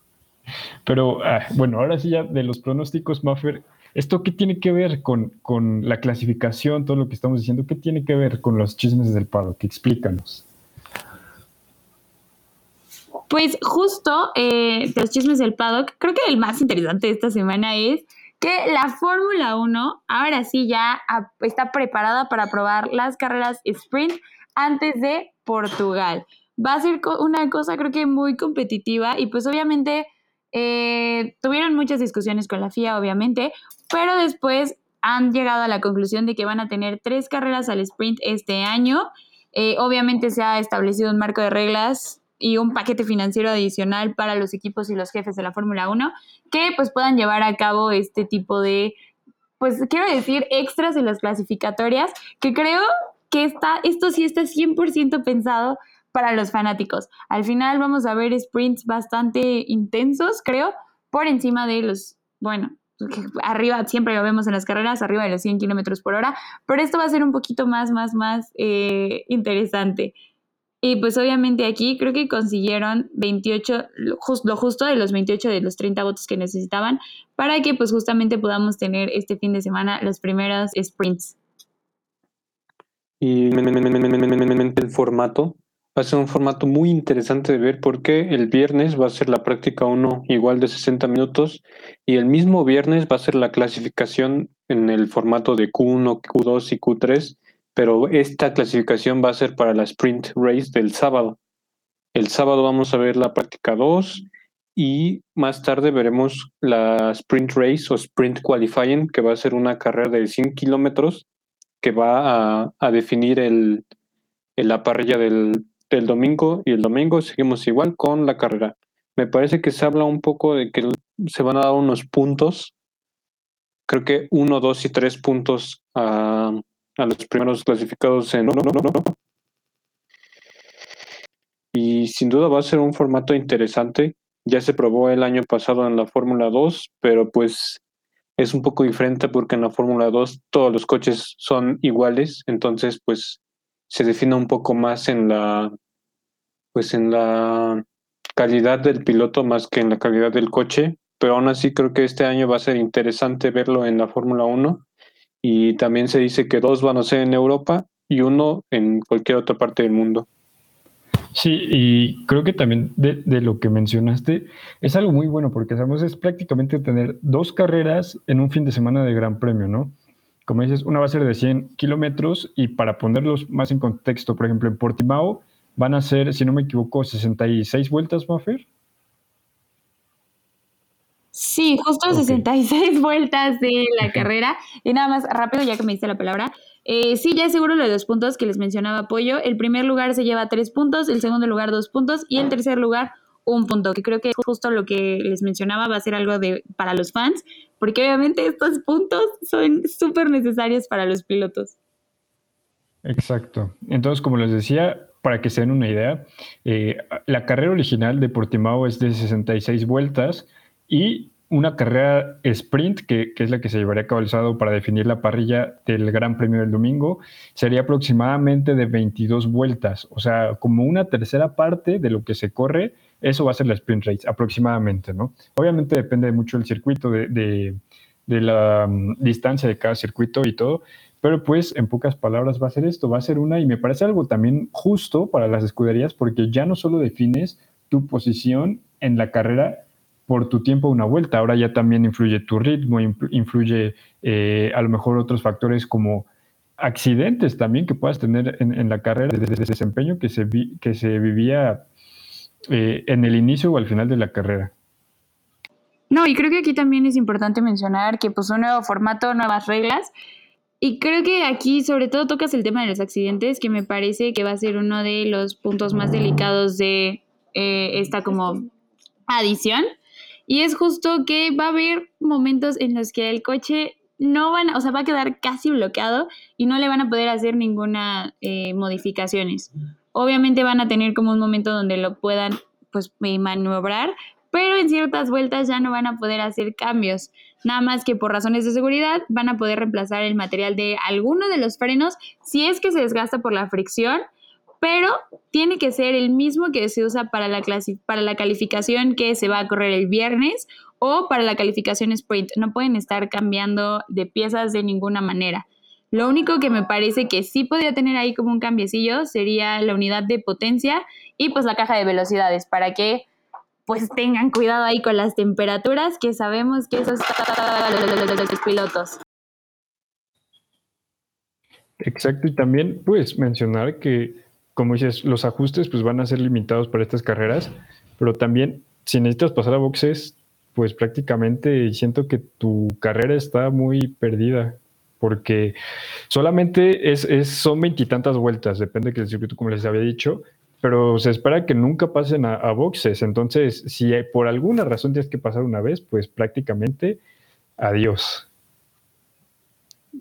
pero ah, bueno, ahora sí ya de los pronósticos, Maffer, ¿esto qué tiene que ver con, con la clasificación, todo lo que estamos diciendo? ¿Qué tiene que ver con los chismes del Que Explícanos. Pues justo eh, de los chismes del paddock, creo que el más interesante de esta semana es que la Fórmula 1 ahora sí ya está preparada para probar las carreras sprint antes de Portugal. Va a ser una cosa creo que muy competitiva y pues obviamente eh, tuvieron muchas discusiones con la FIA, obviamente, pero después han llegado a la conclusión de que van a tener tres carreras al sprint este año. Eh, obviamente se ha establecido un marco de reglas y un paquete financiero adicional para los equipos y los jefes de la Fórmula 1 que pues puedan llevar a cabo este tipo de, pues quiero decir, extras en las clasificatorias, que creo que está, esto sí está 100% pensado para los fanáticos. Al final vamos a ver sprints bastante intensos, creo, por encima de los, bueno, arriba, siempre lo vemos en las carreras, arriba de los 100 kilómetros por hora, pero esto va a ser un poquito más, más, más eh, interesante. Y pues obviamente aquí creo que consiguieron 28, lo, justo de los 28 de los 30 votos que necesitaban para que pues justamente podamos tener este fin de semana los primeros sprints. Y el formato va a ser un formato muy interesante de ver porque el viernes va a ser la práctica 1 igual de 60 minutos y el mismo viernes va a ser la clasificación en el formato de Q1, Q2 y Q3 pero esta clasificación va a ser para la sprint race del sábado. El sábado vamos a ver la práctica 2 y más tarde veremos la sprint race o sprint qualifying, que va a ser una carrera de 100 kilómetros que va a, definir el, la parrilla del, del domingo y el domingo seguimos igual con la carrera. Me parece que se habla un poco de que se van a dar unos puntos, creo que uno, dos y tres puntos a, a los primeros clasificados en y sin duda va a ser un formato interesante. Ya se probó el año pasado en la Fórmula 2, pero pues es un poco diferente porque en la Fórmula 2 todos los coches son iguales, entonces pues se define un poco más en la pues en la calidad del piloto más que en la calidad del coche, pero aún así creo que este año va a ser interesante verlo en la Fórmula 1 y también se dice que dos van a ser en Europa y uno en cualquier otra parte del mundo. Sí, y creo que también de, lo que mencionaste es algo muy bueno porque sabemos es prácticamente tener dos carreras en un fin de semana de Gran Premio, ¿no? Como dices, una va a ser de 100 kilómetros y para ponerlos más en contexto, por ejemplo, en Portimao van a ser, si no me equivoco, 66 vueltas, Maffer. Sí, justo 66 vueltas de la carrera. Y nada más rápido, ya que me diste la palabra. Eh, sí, ya seguro lo de los puntos que les mencionaba Pollo. El primer lugar se lleva tres puntos, el segundo lugar dos puntos y el tercer lugar un punto, que creo que justo lo que les mencionaba va a ser algo de para los fans, porque obviamente estos puntos son súper necesarios para los pilotos. Exacto. Entonces, como les decía, para que se den una idea, eh, la carrera original de Portimao es de 66 vueltas y una carrera sprint, que, es la que se llevaría a cabo el sábado para definir la parrilla del Gran Premio del domingo, sería aproximadamente de 22 vueltas, o sea, como una tercera parte de lo que se corre, eso va a ser la sprint race, aproximadamente, ¿no? Obviamente depende mucho del circuito, de, de, la mm, distancia de cada circuito y todo, pero pues en pocas palabras va a ser esto, va a ser una, y me parece algo también justo para las escuderías, porque ya no solo defines tu posición en la carrera, por tu tiempo una vuelta. Ahora ya también influye tu ritmo, influye eh, a lo mejor otros factores como accidentes también que puedas tener en, la carrera de, desempeño que se, que se vivía eh, en el inicio o al final de la carrera. No, y creo que aquí también es importante mencionar que pues un nuevo formato, nuevas reglas. Y creo que aquí sobre todo tocas el tema de los accidentes, que me parece que va a ser uno de los puntos más delicados de eh, esta como adición. Y es justo que va a haber momentos en los que el coche no van, o sea, va a quedar casi bloqueado y no le van a poder hacer ninguna eh, modificaciones. Obviamente van a tener como un momento donde lo puedan pues maniobrar, pero en ciertas vueltas ya no van a poder hacer cambios. Nada más que por razones de seguridad van a poder reemplazar el material de alguno de los frenos si es que se desgasta por la fricción, pero tiene que ser el mismo que se usa para la, para la calificación que se va a correr el viernes o para la calificación sprint. No pueden estar cambiando de piezas de ninguna manera. Lo único que me parece que sí podría tener ahí como un cambiecillo sería la unidad de potencia y pues la caja de velocidades para que pues tengan cuidado ahí con las temperaturas que sabemos que eso está los pilotos. Exacto, y también pues mencionar que como dices, los ajustes pues van a ser limitados para estas carreras, pero también si necesitas pasar a boxes, pues prácticamente siento que tu carrera está muy perdida porque solamente es, son veintitantas vueltas, depende del circuito, como les había dicho, pero se espera que nunca pasen a, boxes. Entonces, si por alguna razón tienes que pasar una vez, pues prácticamente adiós.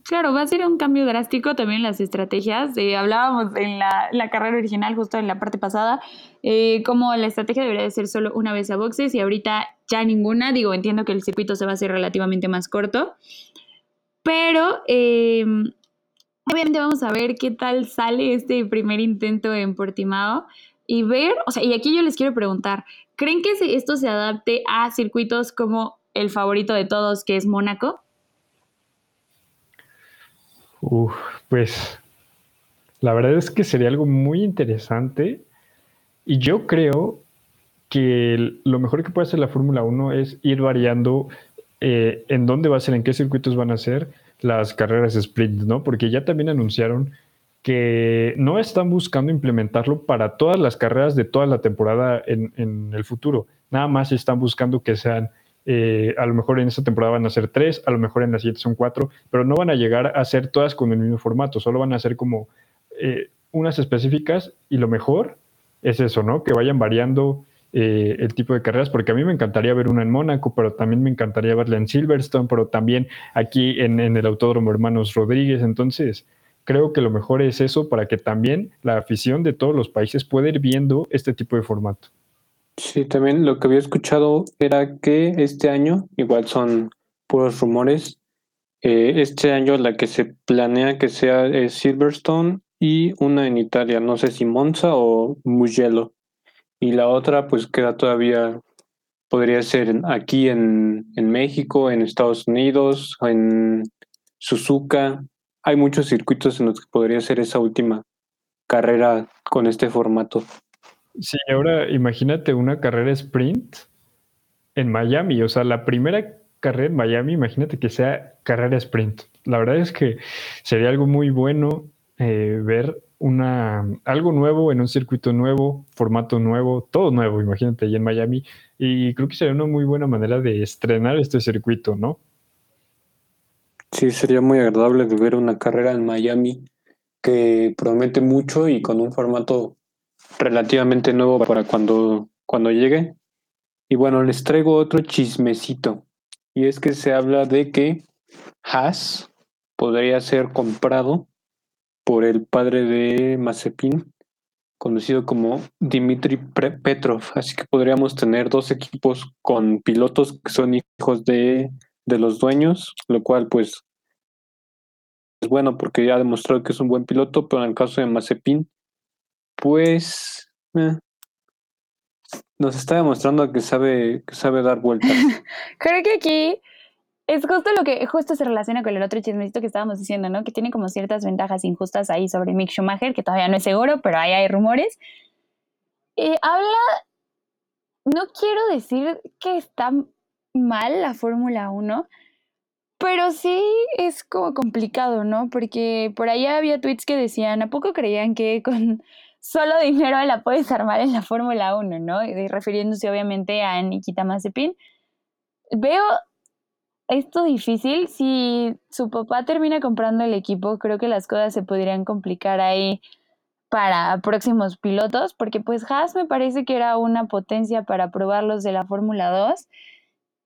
Claro, va a ser un cambio drástico también en las estrategias. Eh, hablábamos en la, carrera original, justo en la parte pasada, eh, como la estrategia debería de ser solo una vez a boxes y ahorita ya ninguna. Digo, entiendo que el circuito se va a hacer relativamente más corto, pero eh, obviamente vamos a ver qué tal sale este primer intento en Portimao y ver, o sea, y aquí yo les quiero preguntar, ¿creen que esto se adapte a circuitos como el favorito de todos, que es Mónaco? Pues la verdad es que sería algo muy interesante y yo creo que lo mejor que puede hacer la Fórmula 1 es ir variando eh, en dónde va a ser, en qué circuitos van a ser las carreras sprint, ¿no? Porque ya también anunciaron que no están buscando implementarlo para todas las carreras de toda la temporada en, en el futuro. Nada más están buscando que sean eh, a lo mejor en esta temporada van a ser tres, a lo mejor en la siguiente son cuatro, pero no van a llegar a ser todas con el mismo formato, solo van a ser como eh, unas específicas y lo mejor es eso, ¿no? Que vayan variando eh, el tipo de carreras, porque a mí me encantaría ver una en Mónaco, pero también me encantaría verla en Silverstone, pero también aquí en, en el Autódromo Hermanos Rodríguez, entonces creo que lo mejor es eso para que también la afición de todos los países pueda ir viendo este tipo de formato. Sí, también lo que había escuchado era que este año, igual son puros rumores, eh, este año la que se planea que sea es Silverstone y una en Italia, no sé si Monza o Mugello. Y la otra pues queda todavía, podría ser aquí en, en México, en Estados Unidos, en Suzuka. Hay muchos circuitos en los que podría ser esa última carrera con este formato. Sí, ahora imagínate una carrera sprint en Miami, o sea, la primera carrera en Miami, imagínate que sea carrera sprint. La verdad es que sería algo muy bueno eh, ver una, algo nuevo en un circuito nuevo, formato nuevo, todo nuevo, imagínate, ahí en Miami. Y creo que sería una muy buena manera de estrenar este circuito, ¿no? Sí, sería muy agradable ver una carrera en Miami que promete mucho y con un formato relativamente nuevo para cuando, cuando llegue. Y bueno, les traigo otro chismecito. Y es que se habla de que Haas podría ser comprado por el padre de Mazepin, conocido como Dimitri Petrov. Así que podríamos tener dos equipos con pilotos que son hijos de, de los dueños, lo cual pues es bueno porque ya ha demostrado que es un buen piloto, pero en el caso de Mazepin, pues eh, nos está demostrando que sabe, que sabe dar vueltas. Creo que aquí es justo lo que justo se relaciona con el otro chismecito que estábamos diciendo, ¿no? Que tiene como ciertas ventajas injustas ahí sobre Mick Schumacher, que todavía no es seguro, pero ahí hay rumores. Eh, habla, no quiero decir que está mal la Fórmula 1, pero sí es como complicado, ¿no? Porque por ahí había tweets que decían, ¿a poco creían que con solo dinero la puedes armar en la Fórmula 1, ¿no? Y refiriéndose obviamente a Nikita Mazepin. Veo esto difícil. Si su papá termina comprando el equipo, creo que las cosas se podrían complicar ahí para próximos pilotos, porque pues Haas me parece que era una potencia para probarlos de la Fórmula 2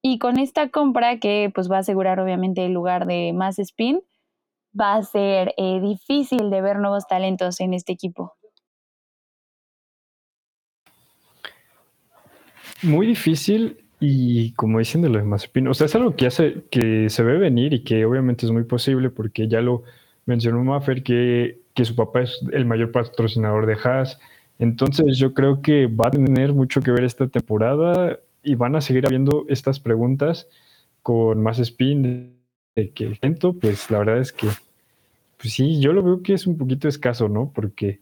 Y con esta compra, que pues va a asegurar obviamente el lugar de más spin, va a ser eh, difícil de ver nuevos talentos en este equipo. Muy difícil y como dicen de los Mazepin, o sea, es algo que, hace, que se ve venir y que obviamente es muy posible porque ya lo mencionó Maffer que, que su papá es el mayor patrocinador de Haas. Entonces yo creo que va a tener mucho que ver esta temporada y van a seguir habiendo estas preguntas con más spin de que el pues la verdad es que, pues sí, yo lo veo que es un poquito escaso, ¿no? Porque,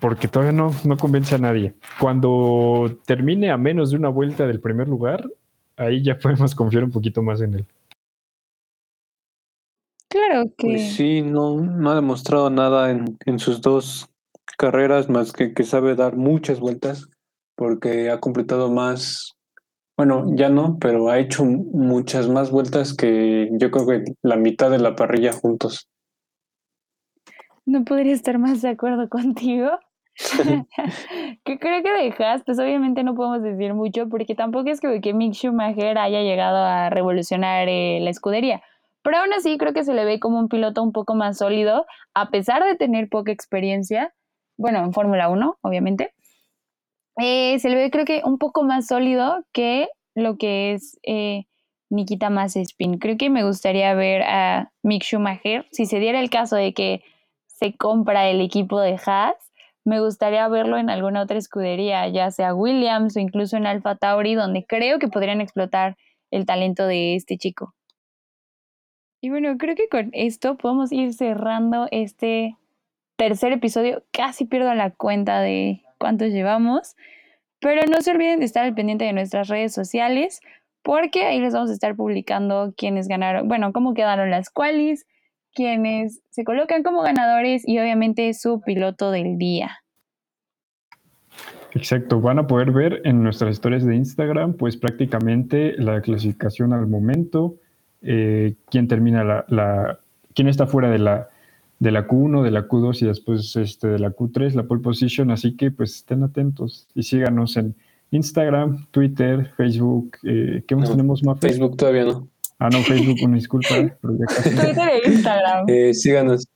porque todavía no, no convence a nadie. Cuando termine a menos de una vuelta del primer lugar, ahí ya podemos confiar un poquito más en él. Claro que. Pues sí, no, no ha demostrado nada en, en sus dos carreras más que que sabe dar muchas vueltas porque ha completado más, bueno, ya no, pero ha hecho muchas más vueltas que yo creo que la mitad de la parrilla juntos. No podría estar más de acuerdo contigo. que creo que dejas, pues obviamente no podemos decir mucho porque tampoco es que, que Mick Schumacher haya llegado a revolucionar eh, la escudería. Pero aún así creo que se le ve como un piloto un poco más sólido, a pesar de tener poca experiencia, bueno, en Fórmula 1, obviamente. Eh, se le ve creo que un poco más sólido que lo que es eh, Nikita Mazepin. Creo que me gustaría ver a Mick Schumacher, si se diera el caso de que compra el equipo de Haas, me gustaría verlo en alguna otra escudería, ya sea Williams o incluso en Alfa Tauri, donde creo que podrían explotar el talento de este chico. Y bueno, creo que con esto podemos ir cerrando este tercer episodio. Casi pierdo la cuenta de cuántos llevamos. Pero no se olviden de estar al pendiente de nuestras redes sociales porque ahí les vamos a estar publicando quiénes ganaron, bueno, cómo quedaron las qualis, quienes se colocan como ganadores y obviamente su piloto del día. Exacto, van a poder ver en nuestras historias de Instagram, pues prácticamente la clasificación al momento, eh, quién termina la, la, quién está fuera de la, de la Q1, de la Q2 y después este, de la Q3, la pole position. Así que pues estén atentos y síganos en Instagram, Twitter, Facebook. Eh, ¿Qué más tenemos más? Facebook todavía no. Ah, no, Facebook, una disculpa. Twitter e Instagram. Eh, síganos.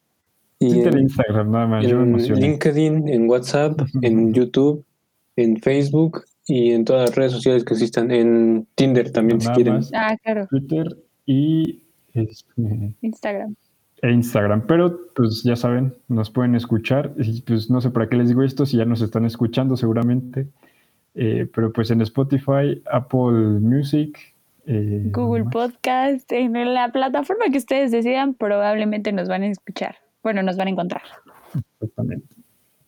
Y Twitter e Instagram, nada más. En LinkedIn, en WhatsApp, en YouTube, en Facebook y en todas las redes sociales que existan. En Tinder también, si quieren. Ah, claro. Twitter y este, Instagram e Instagram. Pero pues ya saben, nos pueden escuchar. Y pues no sé para qué les digo esto, si ya nos están escuchando seguramente. Eh, pero pues en Spotify, Apple Music. Eh, Google Podcast, en la plataforma que ustedes decidan, probablemente nos van a escuchar. Bueno, nos van a encontrar. Exactamente.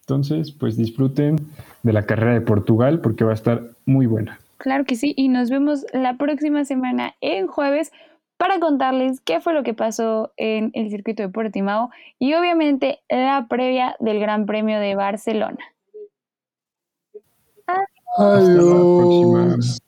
Entonces, pues disfruten de la carrera de Portugal porque va a estar muy buena. Claro que sí, y nos vemos la próxima semana en jueves para contarles qué fue lo que pasó en el circuito de Portimao y obviamente la previa del Gran Premio de Barcelona. Adiós.